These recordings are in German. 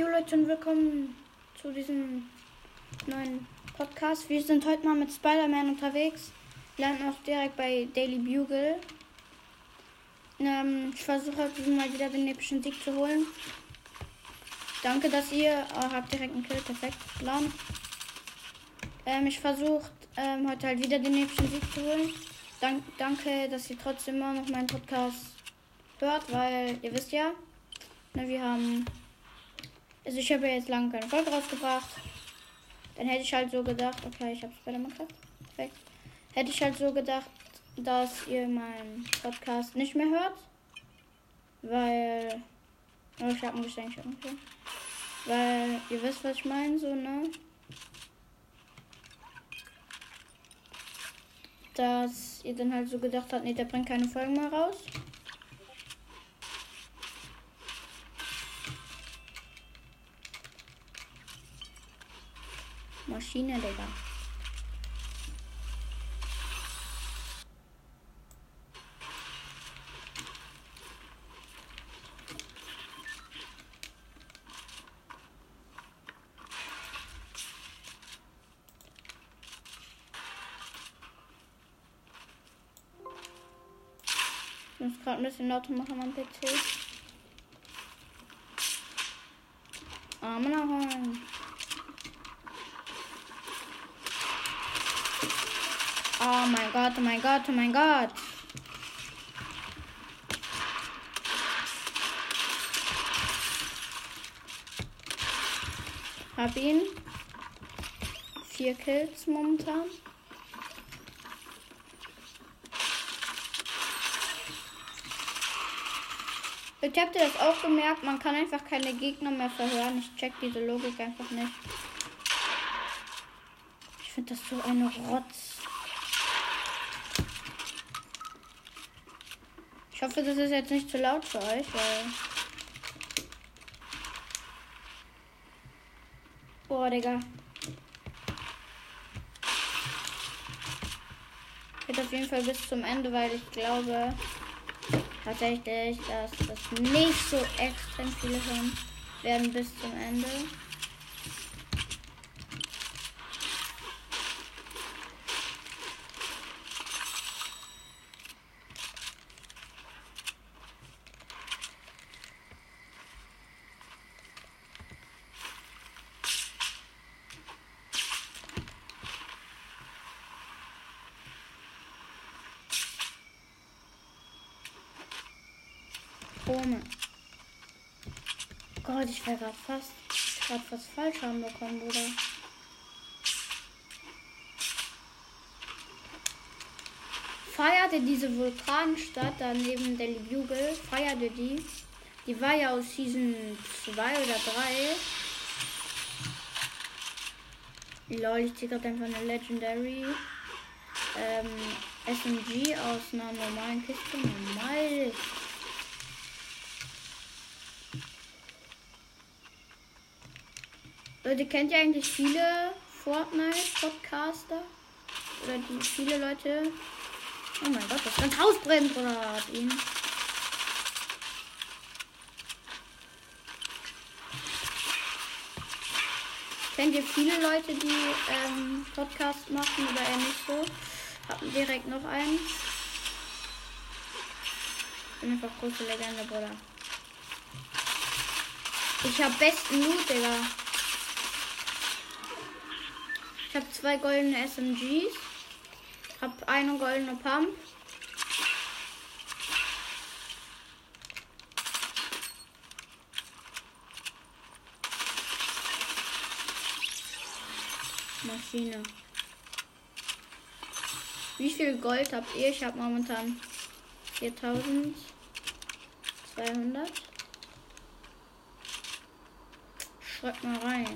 Jo Leute und willkommen zu diesem neuen Podcast. Wir sind heute mal mit Spider-Man unterwegs. Wir landen auch direkt bei Daily Bugle. Ähm, ich versuche heute mal wieder den epischen Sieg zu holen. Danke, dass ihr oh, habt direkt einen Kill. Perfekt. Plan. Ähm, ich versuche ähm, heute halt wieder den epischen Sieg zu holen. Dank, danke, dass ihr trotzdem immer noch meinen Podcast hört, weil ihr wisst ja, ne, wir haben also ich habe ja jetzt lange keine Folge rausgebracht. Dann hätte ich halt so gedacht, okay, ich habe Spider-Man Kraft. Perfekt. Hätte ich halt so gedacht, dass ihr meinen Podcast nicht mehr hört. Weil. Oh, ich habe ein Geschenk. Okay. Weil ihr wisst, was ich meine, so, ne? Dass ihr dann halt so gedacht habt, nee, der bringt keine Folgen mehr raus. Maschine, Digga. Ich muss gerade ein bisschen lauter machen am PC. Arme nachholen. Oh mein Gott, oh mein Gott, oh mein Gott. Hab ihn. Vier Kills momentan. Ich habt ihr das auch gemerkt, man kann einfach keine Gegner mehr verhören. Ich check diese Logik einfach nicht. Ich finde das so eine Rotz. Ich hoffe, das ist jetzt nicht zu laut für euch, weil. Boah, Digga. Geht auf jeden Fall bis zum Ende, weil ich glaube tatsächlich, dass das nicht so extrem viele hören werden bis zum Ende. Krone. Gott, ich wäre gerade fast, gerade was falsch haben bekommen, Bruder. Feierte diese Vulkanstadt daneben der Bugle, feierte die. Die war ja aus Season 2 oder 3. Lol, ich ziehe gerade einfach eine Legendary ähm, SMG aus einer normalen Kiste. Normal. Leute, kennt ihr eigentlich viele Fortnite-Podcaster? Oder die viele Leute. Oh mein Gott, das ganze Haus brennt oder hat ihn. Kennt ihr viele Leute, die ähm, Podcast machen oder eher nicht so? Hatten direkt noch einen. Ich bin einfach große Legende, Bruder. Ich hab besten Loot, Digga. Ich habe zwei goldene SMGs. Hab eine goldene Pump. Maschine. Wie viel Gold habt ihr? Ich habe momentan 4200. Schreibt mal rein.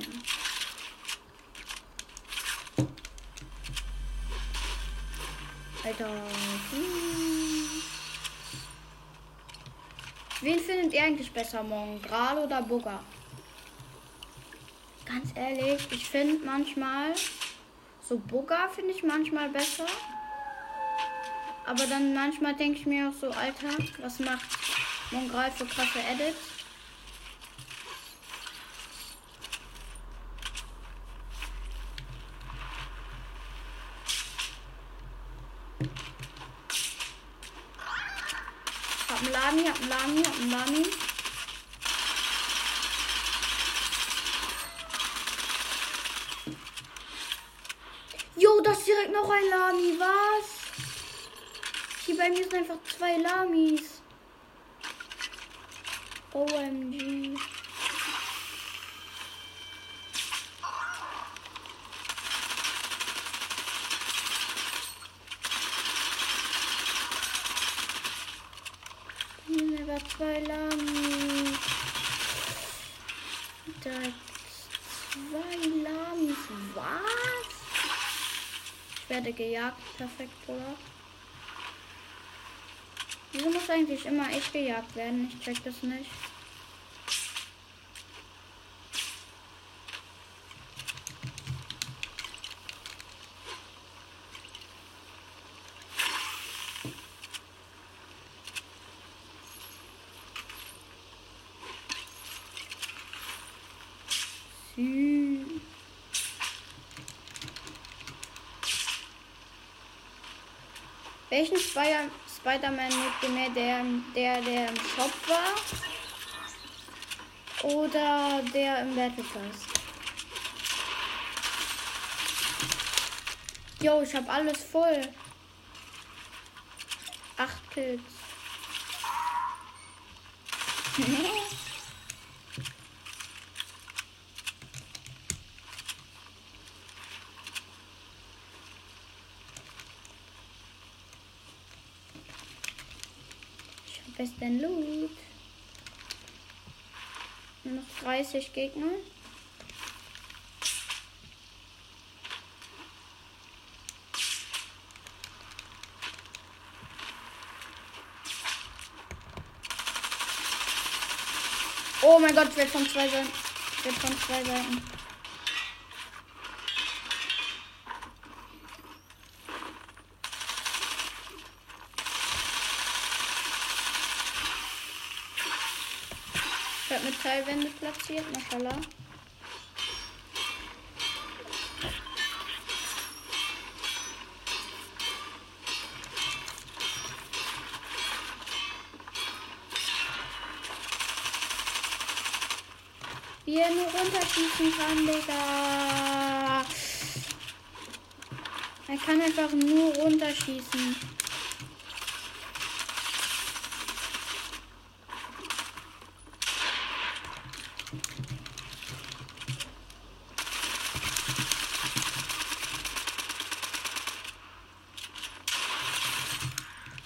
Alter. Wen findet ihr eigentlich besser morgen? Gral oder Bugger? Ganz ehrlich, ich finde manchmal so Bugger finde ich manchmal besser. Aber dann manchmal denke ich mir auch so, Alter, was macht Mongral für krasse Edits? Hab einen Lami. Jo, das ist direkt noch ein Lami, was? Hier bei mir sind einfach zwei Lamis. OMG. Hier zwei Lamis. Direkt zwei Lamis. Was? Ich werde gejagt. Perfekt, Bruder. Wieso muss eigentlich immer ich gejagt werden? Ich check das nicht. Welchen Spider-Man mögt ihr mehr? Der, der, der im Shop war? Oder der im Battle Pass? Jo, ich habe alles voll. Acht Kills. Besten Loot. Nur noch 30 Gegner. Oh mein Gott, werde von zwei Seiten. Werde von zwei Seiten. Metallwände platziert, Mashallah. Wie er nur runterschießen kann, Digga. Er kann einfach nur runterschießen.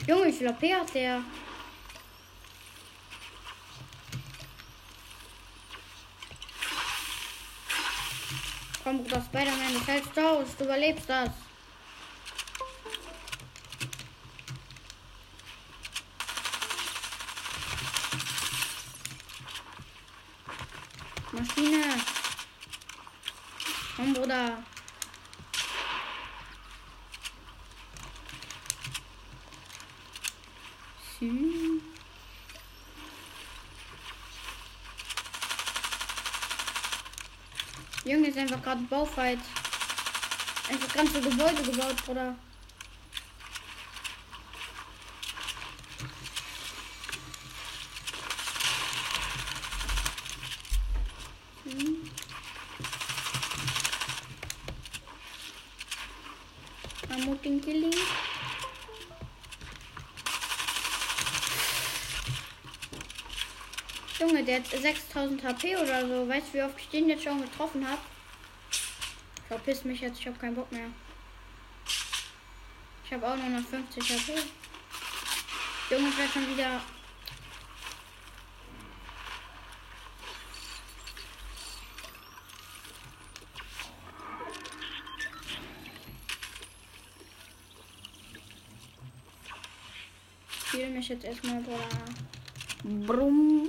Junge, wie viel AP hat der? Komm, Bruder Spider-Man, du hältst aus, du überlebst das. Maschine. Komm, Bruder. Junge ist einfach gerade Baufight. Einfach ganze Gebäude gebaut, oder? Hat 6000 HP oder so. Weißt du, wie oft ich den jetzt schon getroffen habe? Verpiss mich jetzt, ich habe keinen Bock mehr. Ich habe auch nur noch 50 HP. Junge, ich werde schon wieder. Ich spiele mich jetzt erstmal, Bruder. Brumm.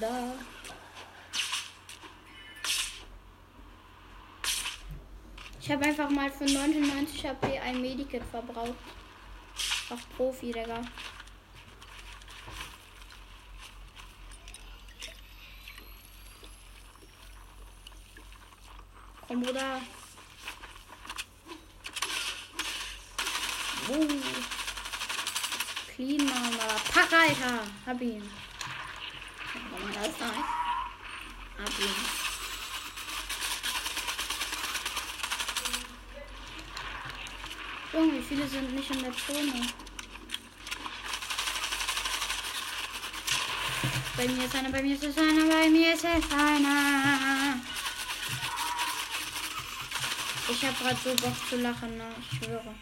Da. Ich habe einfach mal für 99 HP ein Medikit verbraucht. Auf Profi, Digga. Komm, Bruder. Oh. Clean, Mama. Pack, Alter. Hab ihn. Warum das da? Hab ihn. Junge, wie viele sind nicht in der Zone? Bei mir ist einer, bei mir ist es einer, bei mir ist es einer. Ich hab grad so Bock zu lachen, ne? Ich schwöre.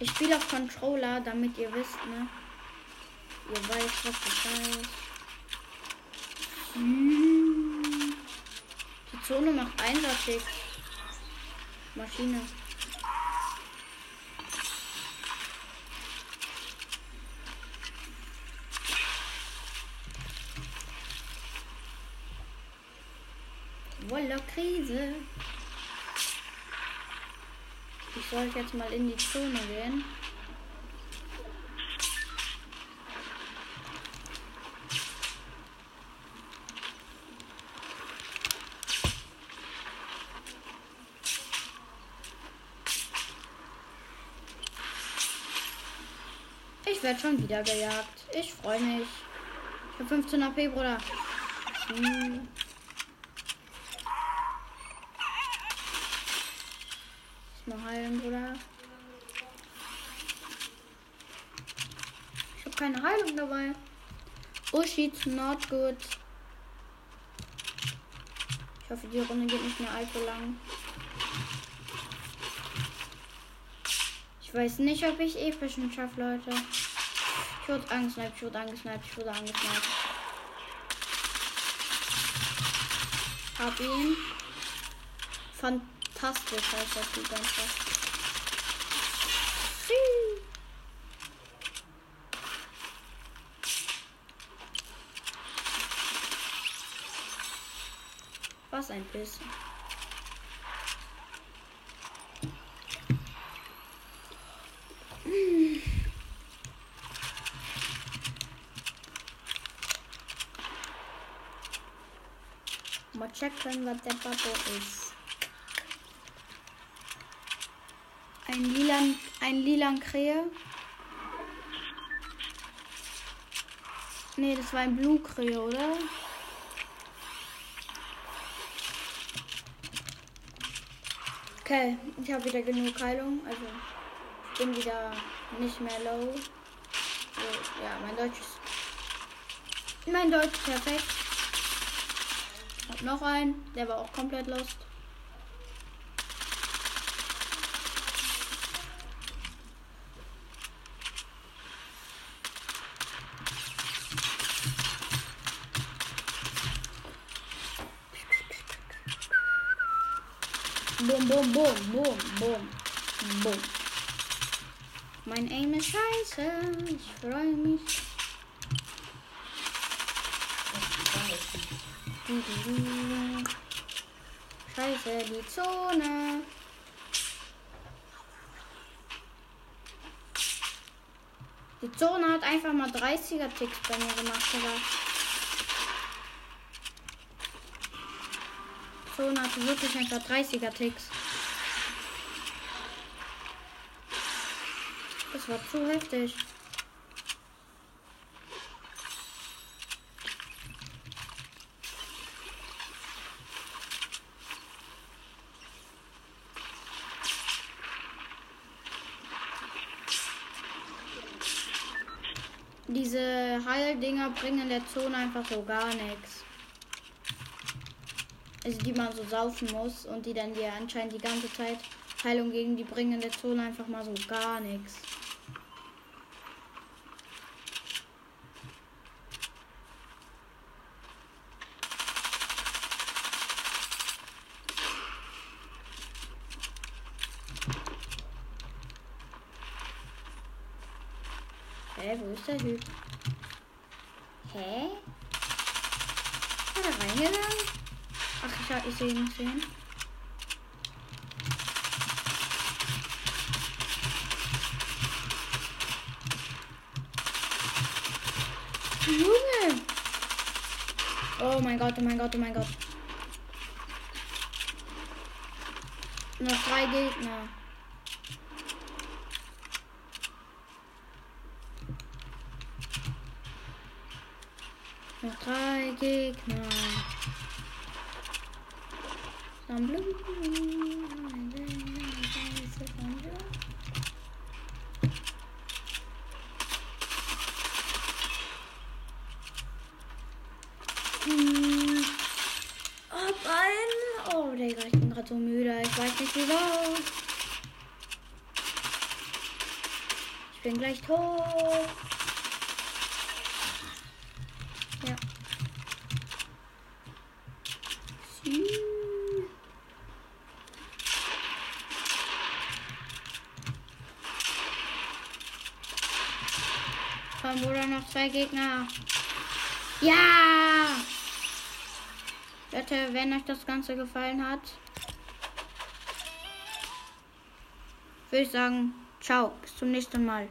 Ich spiele auf Controller, damit ihr wisst, ne? Ihr weißt, was das heißt. Hm. Die Zone macht einsattig. Maschine. Voila, Krise. Ich sollte jetzt mal in die Zone gehen. Ich werde schon wieder gejagt. Ich freue mich. Ich habe 15 AP, Bruder. Hm. Mal heilen, Bruder. Ich habe keine Heilung dabei. Oh shit, not good. Ich hoffe, die Runde geht nicht mehr allzu lang. Ich weiß nicht, ob ich epischen schaffe, Leute. Ich wurde angesniped, ich wurde angesniped, ich wurde angesniped. Hab ihn. Fantastisch heißt das einfach. Tschüss. Was ein Biss. Mal checken, was der Papo ist. Ein lilan, ein lilan Krähe. Nee, das war ein Blue Krähe, oder? Okay, ich habe wieder genug Heilung. Also ich bin wieder nicht mehr low. So, ja, mein Deutsch ist. Mein Deutsch perfekt. Und noch ein, der war auch komplett lost. Boom, boom, boom, boom, boom. Mein Aim ist scheiße. Ich freue mich. Scheiße, die Zone. Die Zone hat einfach mal 30er Ticks bei mir gemacht, oder? Zone hatte wirklich einfach 30er Ticks. Das war zu heftig. Diese Heildinger bringen in der Zone einfach so gar nichts. Also die man so saufen muss und die dann dir anscheinend die ganze Zeit Heilung gegen die bringen in der Zone einfach mal so gar nichts. Hä, wo ist der Typ? Hä? Ist er reingegangen? Ach ich sehe ihn, ich sehe ihn. Junge! Oh mein Gott, oh mein Gott, oh mein Gott. Noch drei Gegner. Noch drei Gegner. Sammlung. Hab ein. Oh, Digga, ich bin gerade so müde. Ich weiß nicht wieso. Ich bin gleich tot. Ja. Komm, Bruder, noch zwei Gegner. Ja! Leute, wenn euch das Ganze gefallen hat, würde ich sagen, ciao, bis zum nächsten Mal.